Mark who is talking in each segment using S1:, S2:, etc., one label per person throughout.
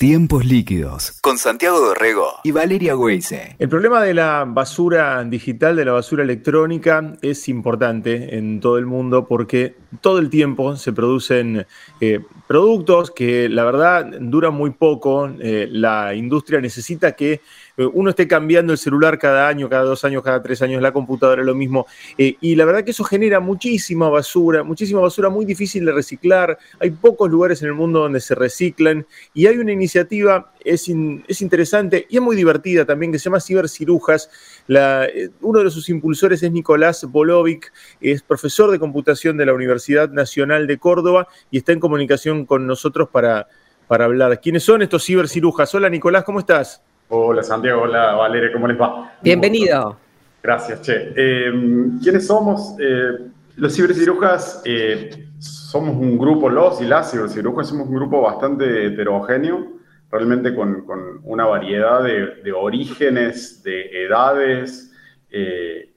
S1: Tiempos líquidos con Santiago Dorrego y Valeria Weise.
S2: El problema de la basura digital, de la basura electrónica, es importante en todo el mundo porque todo el tiempo se producen eh, productos que la verdad duran muy poco. Eh, la industria necesita que uno esté cambiando el celular cada año, cada dos años, cada tres años, la computadora lo mismo. Eh, y la verdad que eso genera muchísima basura, muchísima basura muy difícil de reciclar. Hay pocos lugares en el mundo donde se reciclan y hay una iniciativa, es, es interesante y es muy divertida también, que se llama Cibercirujas. La, eh, uno de sus impulsores es Nicolás Bolovic, es profesor de computación de la Universidad Nacional de Córdoba y está en comunicación con nosotros para, para hablar. ¿Quiénes son estos cibercirujas? Hola Nicolás, ¿cómo estás?
S3: Hola Santiago, hola Valeria, ¿cómo les va?
S4: Bienvenido.
S3: Gracias, Che. Eh, ¿Quiénes somos? Eh, los cibercirujas eh, somos un grupo, los y las cibercirujas somos un grupo bastante heterogéneo, realmente con, una variedad de, orígenes, de edades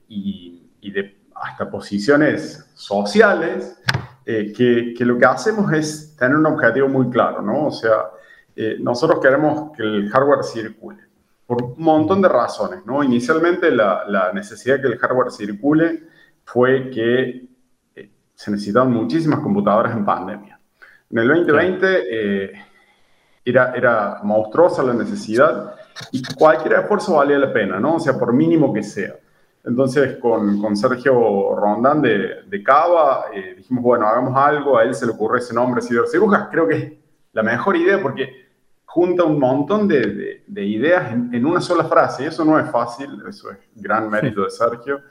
S3: y, de hasta posiciones sociales, que, que lo que hacemos es tener un objetivo muy claro, ¿no? O sea, nosotros queremos que el hardware circule por un montón de razones, ¿no? Inicialmente la, necesidad de que el hardware circule fue que eh, se necesitaban muchísimas computadoras en pandemia. En el 2020 eh, era, era monstruosa la necesidad y cualquier esfuerzo valía la pena, ¿no? O sea, por mínimo que sea. Entonces, con, con Sergio Rondán de, de Cava, eh, dijimos, bueno, hagamos algo, a él se le ocurre ese nombre, cibercirujas, creo que la mejor idea porque junta un montón de, ideas en, una sola frase. Y eso no es fácil, eso es gran mérito de Sergio.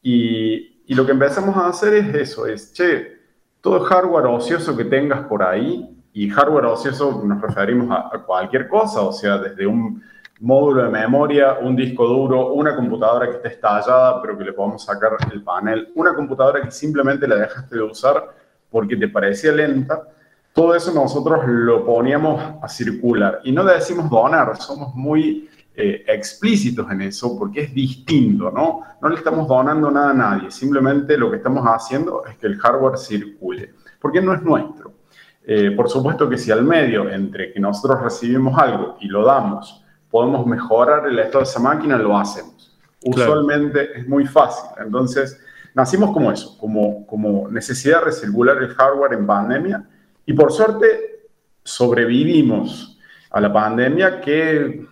S3: Y, lo que empezamos a hacer es eso, es, che, todo hardware ocioso que tengas por ahí, y hardware ocioso nos referimos a, cualquier cosa, o sea, desde un módulo de memoria, un disco duro, una computadora que esté estallada, pero que le podamos sacar el panel, una computadora que simplemente la dejaste de usar porque te parecía lenta, todo eso nosotros lo poníamos a circular. Y no le decimos donar, somos muy eh, explícitos en eso porque es distinto, ¿no? No le estamos donando nada a nadie, simplemente lo que estamos haciendo es que el hardware circule, porque no es nuestro. Eh, por supuesto que si al medio, entre que nosotros recibimos algo y lo damos, podemos mejorar el estado de esa máquina, lo hacemos. Usualmente es muy fácil. Entonces, nacimos como eso, como, como necesidad de recircular el hardware en pandemia y por suerte sobrevivimos a la pandemia que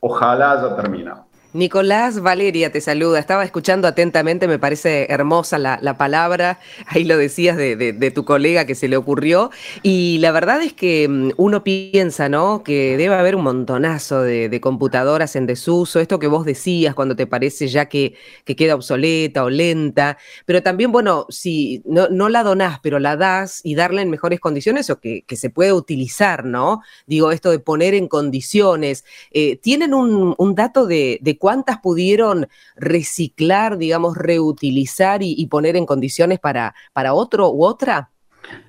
S3: ojalá haya terminado.
S4: Nicolás Valeria te saluda. Estaba escuchando atentamente, me parece hermosa la, palabra. Ahí lo decías de, tu colega que se le ocurrió. Y la verdad es que mm, uno piensa, ¿no? Que debe haber un montonazo de, computadoras en desuso. Esto que vos decías cuando te parece ya que, queda obsoleta o lenta. Pero también, bueno, si no, la donás, pero la das y darla en mejores condiciones o que, se puede utilizar, ¿no? Digo, esto de poner en condiciones. Eh, ¿Tienen un, dato de, de ¿cuántas pudieron reciclar, digamos, reutilizar y, poner en condiciones para, para otro u otra?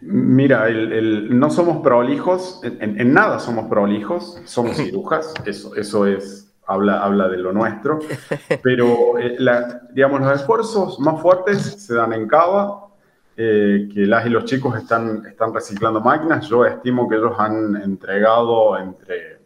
S3: Mira, no somos prolijos, en, en, nada somos prolijos, somos cirujas, eso, eso es, habla, habla de lo nuestro, pero eh, digamos, los esfuerzos más fuertes se dan en Cava, eh, que las y los chicos están, están reciclando máquinas, yo estimo que ellos han entregado entre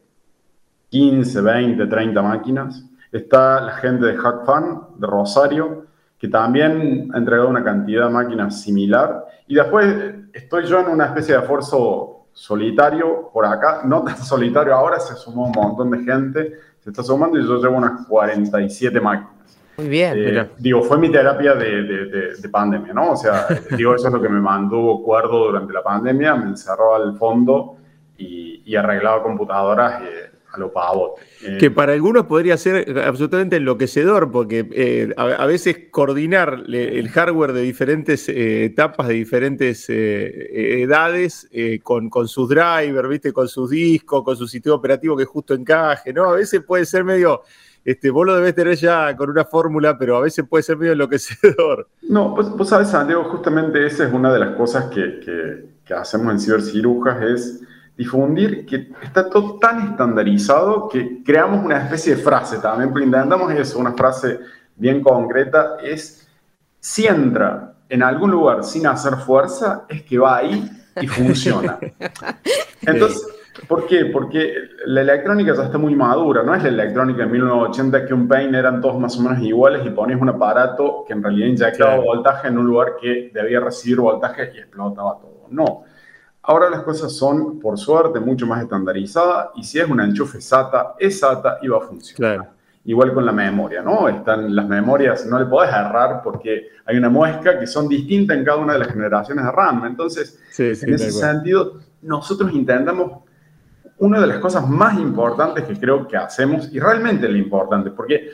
S3: 15, 20, 30 máquinas, Está la gente de HackFan, de Rosario, que también ha entregado una cantidad de máquinas similar. Y después estoy yo en una especie de esfuerzo solitario por acá, no tan solitario ahora, se sumó un montón de gente, se está sumando y yo llevo unas 47 máquinas.
S4: Muy bien.
S3: Eh, digo, fue mi terapia de, de, pandemia, ¿no? O sea, digo, eso es lo que me mantuvo cuerdo durante la pandemia, me encerró al fondo y, y arreglaba computadoras. Eh, a lo pavote.
S2: Eh, que para algunos podría ser absolutamente enloquecedor, porque eh, a, veces coordinar el hardware de diferentes eh, etapas, de diferentes edades, con, con, sus drivers, ¿viste? con sus discos, con su sistema operativo que justo encaje, ¿no? A veces puede ser medio. Este, vos lo debes tener ya con una fórmula, pero a veces puede ser medio enloquecedor.
S3: No, pues, vos sabes, Santiago, justamente esa es una de las cosas que, que, que hacemos en cibercirujas, es difundir que está todo tan estandarizado que creamos una especie de frase también, pero intentamos eso, una frase bien concreta, es si entra en algún lugar sin hacer fuerza, es que va ahí y funciona. Entonces, ¿Por qué? Porque la electrónica ya está muy madura, no es la electrónica de 1980 que un pain eran todos más o menos iguales y ponías un aparato que en realidad inyectaba voltaje en un lugar que debía recibir voltaje y explotaba todo. No. Ahora las cosas son, por suerte, mucho más estandarizadas y si es un enchufe SATA, es SATA y va a funcionar. Igual con la memoria, ¿no? Están las memorias, no le podés errar porque hay una muesca que son distintas en cada una de las generaciones de RAM. Entonces, en ese sentido, nosotros intentamos una de las cosas más importantes que creo que hacemos, y realmente lo importante, porque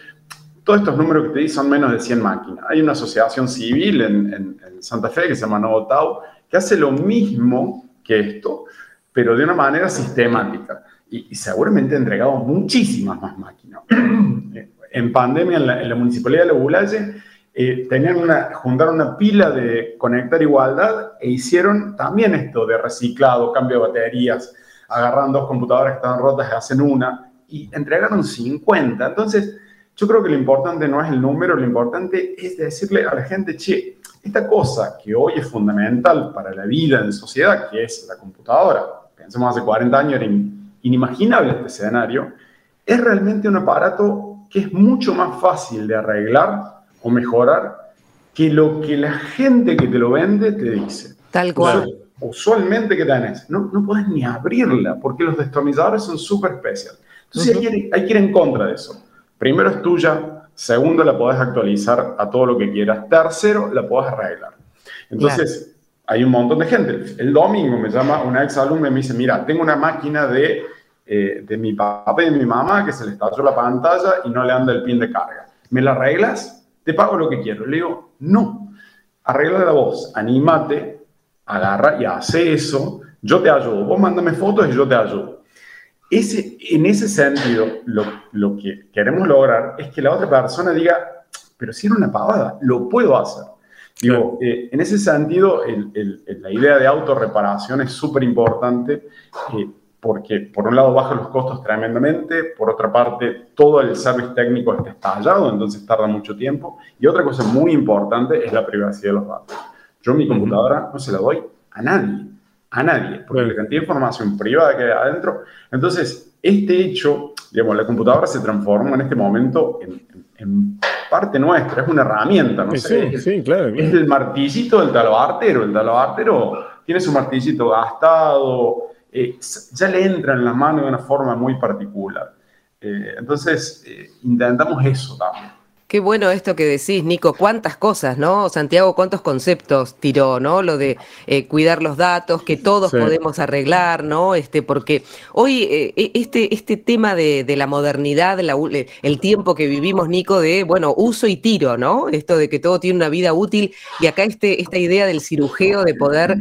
S3: todos estos números que te di son menos de 100 máquinas. Hay una asociación civil en, Santa Fe que se llama Novo Tau, que hace lo mismo que esto, pero de una manera sistemática. Y, seguramente ha entregado muchísimas más máquinas. en pandemia, en la, Municipalidad de Lobulaye, eh, tenían una, juntaron una pila de conectar igualdad e hicieron también esto de reciclado, cambio de baterías, agarran dos computadoras que estaban rotas y hacen una, y entregaron 50. Entonces, yo creo que lo importante no es el número, lo importante es decirle a la gente, che, esta cosa que hoy es fundamental para la vida en sociedad, que es la computadora, pensemos hace 40 años era inimaginable este escenario, es realmente un aparato que es mucho más fácil de arreglar o mejorar que lo que la gente que te lo vende te dice.
S4: Tal cual
S3: usualmente que tenés, no, no puedes ni abrirla porque los destornilladores son súper especiales. Entonces hay, que ir en contra de eso. Primero es tuya, segundo la podés actualizar a todo lo que quieras, tercero la podés arreglar. Entonces hay un montón de gente. El domingo me llama una ex alumna y me dice, mira, tengo una máquina de, eh, de mi papá y de mi mamá que se le estalló la pantalla y no le anda el pin de carga. ¿Me la arreglas? Te pago lo que quiero. Le digo, no, arregla la voz, anímate, agarra y hace eso, yo te ayudo, vos mándame fotos y yo te ayudo. Ese, en ese sentido, lo, lo que queremos lograr es que la otra persona diga, pero si era una pavada, lo puedo hacer. Digo, eh, en ese sentido, el, el, la idea de autorreparación es súper importante eh, porque, por un lado, baja los costos tremendamente, por otra parte, todo el service técnico está estallado, entonces tarda mucho tiempo. Y otra cosa muy importante es la privacidad de los datos. Yo mi computadora no se la doy a nadie, a nadie, porque la cantidad de información privada que hay adentro. Entonces, este hecho, digamos, la computadora se transforma en este momento en, parte nuestra, es una herramienta, ¿no?
S2: Sí, sí, claro,
S3: Es el martillito del talobartero, el talobartero tiene su martillito gastado, eh, ya le entra en la mano de una forma muy particular. Eh, entonces, eh, intentamos eso también.
S4: Qué bueno esto que decís, Nico. Cuántas cosas, ¿no? Santiago, cuántos conceptos tiró, ¿no? Lo de eh, cuidar los datos, que todos podemos arreglar, ¿no? Este, porque hoy eh, e, este, este tema de, la modernidad, el tiempo que vivimos, Nico, de, bueno, uso y tiro, ¿no? Esto de que todo tiene una vida útil y acá este, esta idea del cirujeo de poder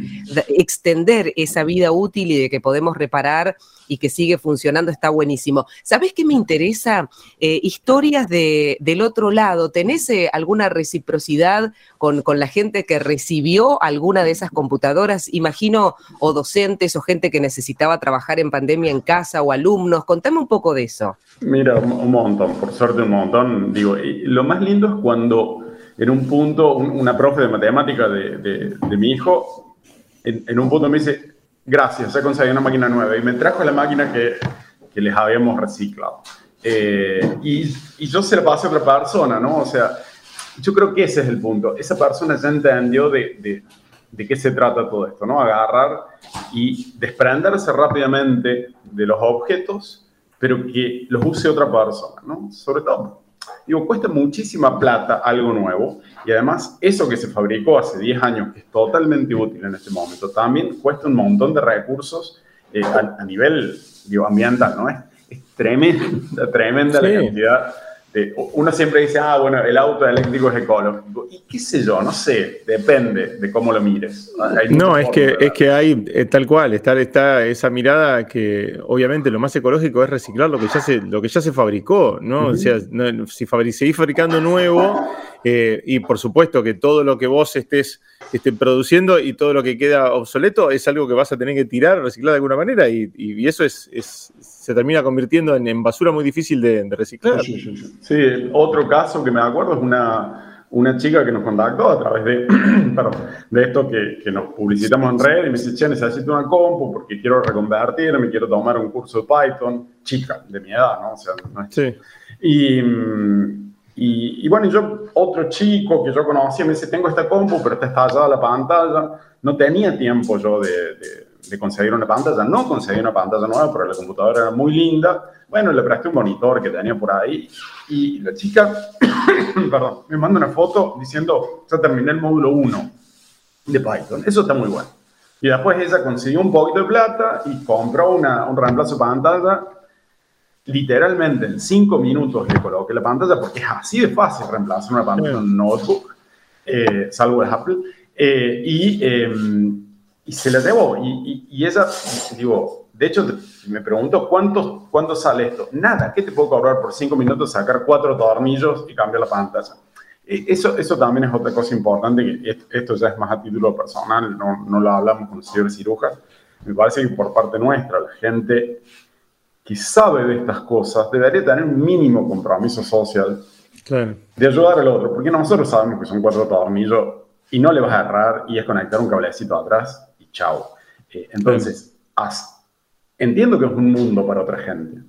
S4: extender esa vida útil y de que podemos reparar y que sigue funcionando está buenísimo. ¿Sabes qué me interesa? Eh, historias de, del otro lado. ¿Tenés eh, alguna reciprocidad con, la gente que recibió alguna de esas computadoras? Imagino, o docentes o gente que necesitaba trabajar en pandemia en casa o alumnos. Contame un poco de eso.
S3: Mira, un montón, por suerte un montón. Digo, lo más lindo es cuando en un punto una profe de matemática de, mi hijo, en un punto me dice, gracias, he conseguido una máquina nueva y me trajo la máquina que, que les habíamos reciclado. Eh, y, y, yo se la pasé a otra persona, ¿no? O sea, yo creo que ese es el punto. Esa persona ya entendió de, de, de qué se trata todo esto, ¿no? Agarrar y desprenderse rápidamente de los objetos, pero que los use otra persona, ¿no? Sobre todo Digo, cuesta muchísima plata algo nuevo y además eso que se fabricó hace 10 años, que es totalmente útil en este momento, también cuesta un montón de recursos eh, a, nivel digo, ambiental, ¿no? Es, es tremenda, tremenda la cantidad este, uno siempre dice, ah, bueno, el auto eléctrico es ecológico. Y qué sé yo, no sé, depende de cómo lo mires.
S2: no, es que, es que hay eh, tal cual, está, está esa mirada que obviamente lo más ecológico es reciclar lo que ya se, lo que ya se fabricó, ¿no? O sea, si seguís fabricando nuevo, eh, y por supuesto que todo lo que vos estés, produciendo y todo lo que queda obsoleto es algo que vas a tener que tirar, reciclar de alguna manera, y, eso es, se termina convirtiendo en, basura muy difícil de, reciclar.
S3: Sí, otro caso que me acuerdo es una, una chica que nos contactó a través de, perdón, de esto que, que, nos publicitamos en red y me dice, che, necesito una compu porque quiero reconvertirme, quiero tomar un curso de Python, chica, de mi edad, ¿no? O sea, no es... Sí. Y, y, y, bueno, yo, otro chico que yo conocía me dice, tengo esta compu, pero está estallada la pantalla. No tenía tiempo yo de, de, de conseguir una pantalla, no conseguí una pantalla nueva, pero la computadora era muy linda. Bueno, le presté un monitor que tenía por ahí y la chica, perdón, me manda una foto diciendo, ya terminé el módulo 1 de Python. Eso está muy bueno. Y después ella consiguió un poquito de plata y compró una, un reemplazo de pantalla. Literalmente en 5 minutos le coloqué la pantalla porque es así de fácil reemplazar una pantalla en un notebook, eh, salvo de Apple. Eh, y, eh, y, se la debo. Y, y, y ella, digo, de hecho, me pregunto, ¿cuánto, ¿cuánto sale esto? Nada, ¿qué te puedo cobrar por cinco minutos, sacar cuatro tornillos y cambiar la pantalla? E, eso, eso también es otra cosa importante, que esto ya es más a título personal, no, no lo hablamos con cibercirujas. Me parece que por parte nuestra, la gente que sabe de estas cosas debería tener un mínimo compromiso social de ayudar al otro, porque nosotros sabemos que son cuatro tornillos y no le vas a errar y es conectar un cablecito atrás chao. Eh, entonces, Entiendo que es un mundo para otra gente,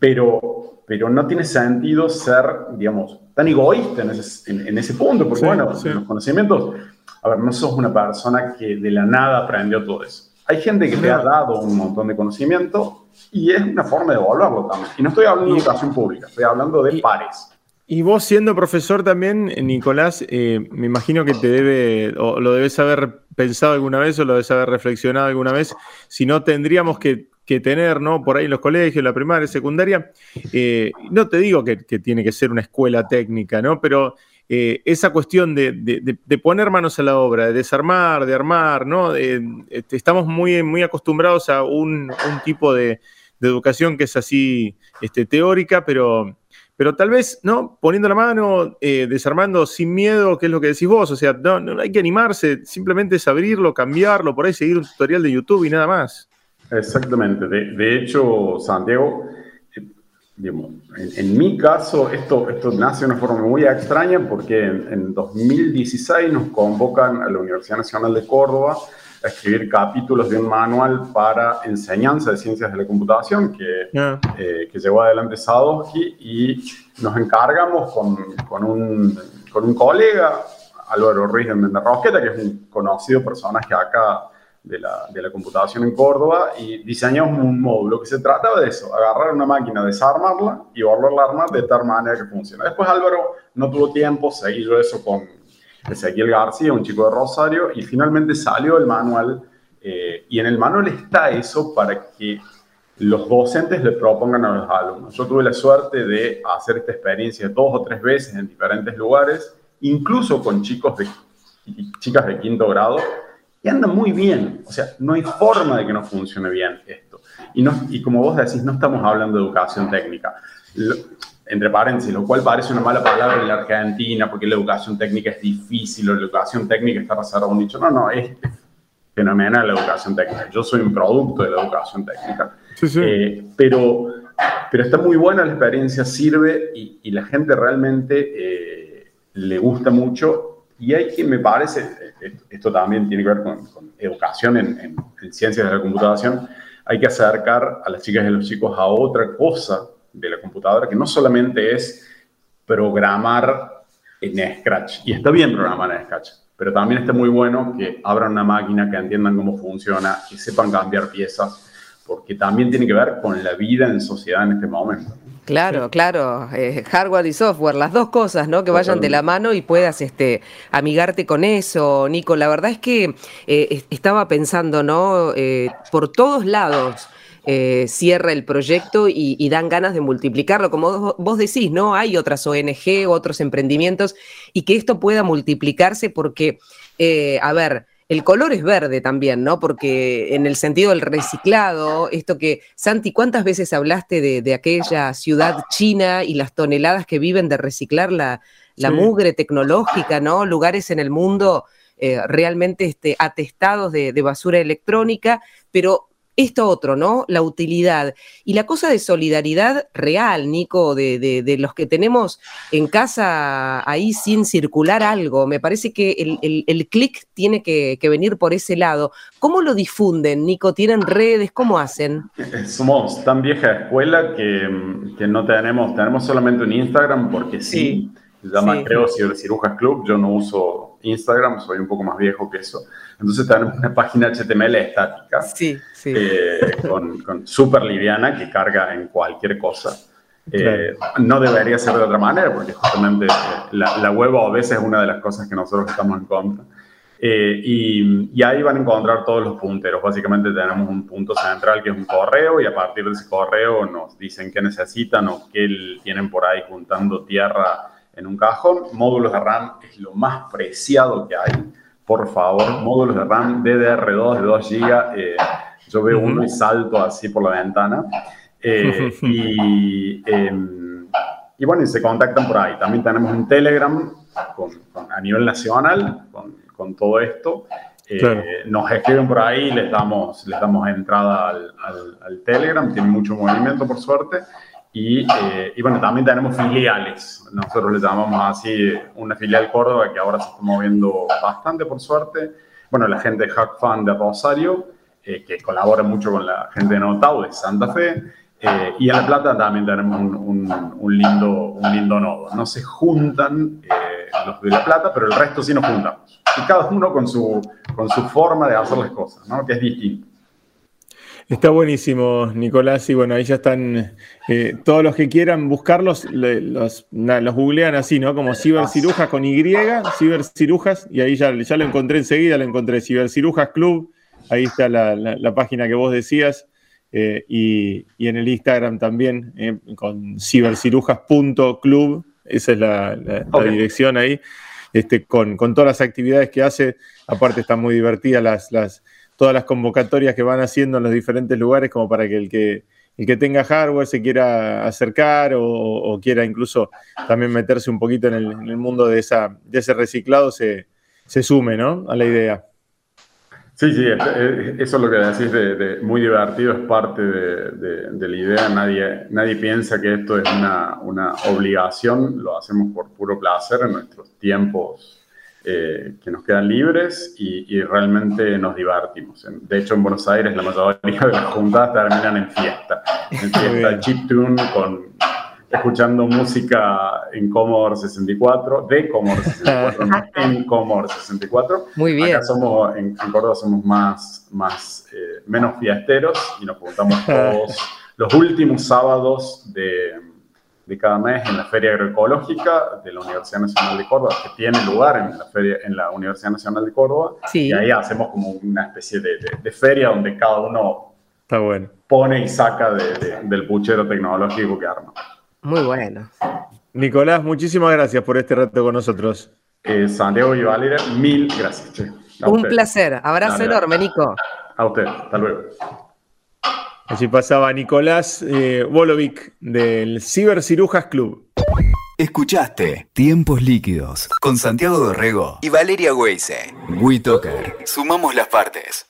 S3: pero, pero no tiene sentido ser, digamos, tan egoísta en ese, en, ese punto, porque bueno, los conocimientos, a ver, no sos una persona que de la nada aprendió todo eso. Hay gente que te ha dado un montón de conocimiento y es una forma de devolverlo también. Y no estoy hablando de educación pública, estoy hablando de pares.
S2: Y vos siendo profesor también, Nicolás, eh, me imagino que te debe, o lo debes haber pensado alguna vez o lo debes haber reflexionado alguna vez, si no tendríamos que tener, ¿no? Por ahí en los colegios, la primaria, secundaria. Eh, no te digo que, tiene que ser una escuela técnica, ¿no? Pero eh, esa cuestión de, poner manos a la obra, de desarmar, de armar, ¿no? Este, estamos muy, muy acostumbrados a un, tipo de, educación que es así este, teórica, pero, pero tal vez, ¿no? Poniendo la mano, eh, desarmando sin miedo, que es lo que decís vos, o sea, no, no hay que animarse, simplemente es abrirlo, cambiarlo, por ahí seguir un tutorial de YouTube y nada más.
S3: Exactamente. De, hecho, Santiago, eh, digamos, en, mi caso, esto, esto nace de una forma muy extraña porque en, en, 2016 nos convocan a la Universidad Nacional de Córdoba a escribir capítulos de un manual para enseñanza de ciencias de la computación que, eh, que llevó adelante Sadowski y nos encargamos con, con, un, con un colega, Álvaro Ruiz de Menderrosqueta, que es un conocido personaje acá de la, de la, computación en Córdoba y diseñamos un módulo que se trataba de eso, agarrar una máquina, desarmarla y volverla a armar de tal manera que funcione. Después Álvaro no tuvo tiempo, seguí yo eso con Ezequiel García, un chico de Rosario, y finalmente salió el manual eh, y en el manual está eso para que los docentes le propongan a los alumnos. Yo tuve la suerte de hacer esta experiencia dos o tres veces en diferentes lugares, incluso con chicos de, chicas de quinto grado, y anda muy bien. O sea, no hay forma de que no funcione bien esto. Y, no, y como vos decís, no estamos hablando de educación técnica. Entre paréntesis, lo cual parece una mala palabra en la Argentina, porque la educación técnica es difícil o la educación técnica está basada en un dicho. No, no, es fenomenal la educación técnica. Yo soy un producto de la educación técnica. Sí, sí. Eh, pero, pero está muy buena la experiencia, sirve y, y la gente realmente eh, le gusta mucho y hay que, me parece, esto también tiene que ver con, educación en, ciencias de la computación, hay que acercar a las chicas y a los chicos a otra cosa de la computadora que no solamente es programar en Scratch. Y está bien programar en Scratch, pero también está muy bueno que abran una máquina, que entiendan cómo funciona, que sepan cambiar piezas, porque también tiene que ver con la vida en sociedad en este momento.
S4: Claro, claro, eh, hardware y software, las dos cosas, ¿no? Que vayan de la mano y puedas este, amigarte con eso, Nico. La verdad es que eh, estaba pensando, ¿no? Eh, por todos lados. Cierra el proyecto y, dan ganas de multiplicarlo. Como vos decís, ¿no? Hay otras ONG, otros emprendimientos y que esto pueda multiplicarse porque, a ver, el color es verde también, ¿no? Porque en el sentido del reciclado, esto que, Santi, ¿cuántas veces hablaste de, aquella ciudad china y las toneladas que viven de reciclar la, mugre tecnológica, ¿no? Lugares en el mundo eh, realmente este, atestados de, basura electrónica, pero esto otro, ¿no? La utilidad. Y la cosa de solidaridad real, Nico, de, de, los que tenemos en casa ahí sin circular algo. Me parece que el, el, clic tiene que, que, venir por ese lado. ¿Cómo lo difunden, Nico? ¿Tienen redes? ¿Cómo hacen?
S3: Somos tan vieja escuela que, que no tenemos, tenemos solamente un Instagram porque sí. Se llama, creo, Cirujas Club. Yo no uso Instagram, soy un poco más viejo que eso. Entonces tenemos una página HTML estática.
S4: Sí, sí.
S3: Eh, con, con súper liviana que carga en cualquier cosa. Eh, no debería ser de otra manera, porque justamente eh, la, la, web a veces es una de las cosas que nosotros estamos en contra. y, y, ahí van a encontrar todos los punteros. Básicamente tenemos un punto central que es un correo y a partir de ese correo nos dicen qué necesitan o qué tienen por ahí juntando tierra en un cajón. Módulos de RAM es lo más preciado que hay. Por favor, módulos de RAM DDR2 de 2 GB. Eh, yo veo uno y salto así por la ventana. Eh, y, em, y, bueno, y se contactan por ahí. También tenemos un Telegram a nivel nacional con, con todo esto. Eh, nos escriben por ahí, les damos, les damos entrada al, al, al Telegram, tiene mucho movimiento por suerte. Eh, y, bueno, también tenemos filiales. Nosotros le llamamos así una filial Córdoba que ahora se está moviendo bastante, por suerte. Bueno, la gente de Hack Fan de Rosario, eh, que colabora mucho con la gente de Notau de Santa Fe. Eh, y en La Plata también tenemos un, un, lindo, un lindo nodo. No se juntan los de La Plata, pero el resto sí nos juntamos. Y cada uno con su, con su forma de hacer las cosas, ¿no? que es distinto.
S2: Está buenísimo, Nicolás. Y bueno, ahí ya están eh, todos los que quieran buscarlos, los, los, googlean así, ¿no? Como cibercirujas con Y, cibercirujas, y ahí ya, ya lo encontré enseguida, lo encontré, cibercirujas club. Ahí está la, página que vos decías. Eh, y, en el Instagram también, eh, con cibercirujas.club. Esa es la, dirección ahí. Este, con, con, todas las actividades que hace. Aparte, están muy divertidas las, las todas las convocatorias que van haciendo en los diferentes lugares como para que el que, el que tenga hardware se quiera acercar o, quiera incluso también meterse un poquito en el, mundo de, esa, de ese reciclado se, se sume ¿no? a la idea.
S3: Sí, sí, eso es lo que decís de, muy divertido, es parte de, de, la idea. Nadie, nadie piensa que esto es una, una obligación, lo hacemos por puro placer en nuestros tiempos eh, que nos quedan libres y, realmente nos divertimos. De hecho, en Buenos Aires la mayoría de las juntas terminan en fiesta, en fiesta chiptune, con, escuchando música en Commodore 64, de Commodore 64, no en Commodore 64.
S4: Muy bien.
S3: Acá somos, en, Córdoba somos más, más eh, menos fiesteros y nos juntamos todos los últimos sábados de de cada mes en la Feria Agroecológica de la Universidad Nacional de Córdoba, que tiene lugar en la, feria, en la Universidad Nacional de Córdoba. Y ahí hacemos como una especie de, feria donde cada uno
S2: Está bueno.
S3: pone y saca del puchero tecnológico que arma.
S4: Muy bueno.
S2: Nicolás, muchísimas gracias por este rato con nosotros.
S3: Eh, Santiago y Valeria, mil gracias.
S4: Un placer. Abrazo enorme, Nico.
S3: A usted. Hasta luego.
S2: Así pasaba Nicolás eh, Bolovic del Cibercirujas Club.
S1: Escuchaste Tiempos Líquidos con Santiago Dorrego y Valeria Weise. WeToker. Sumamos las partes.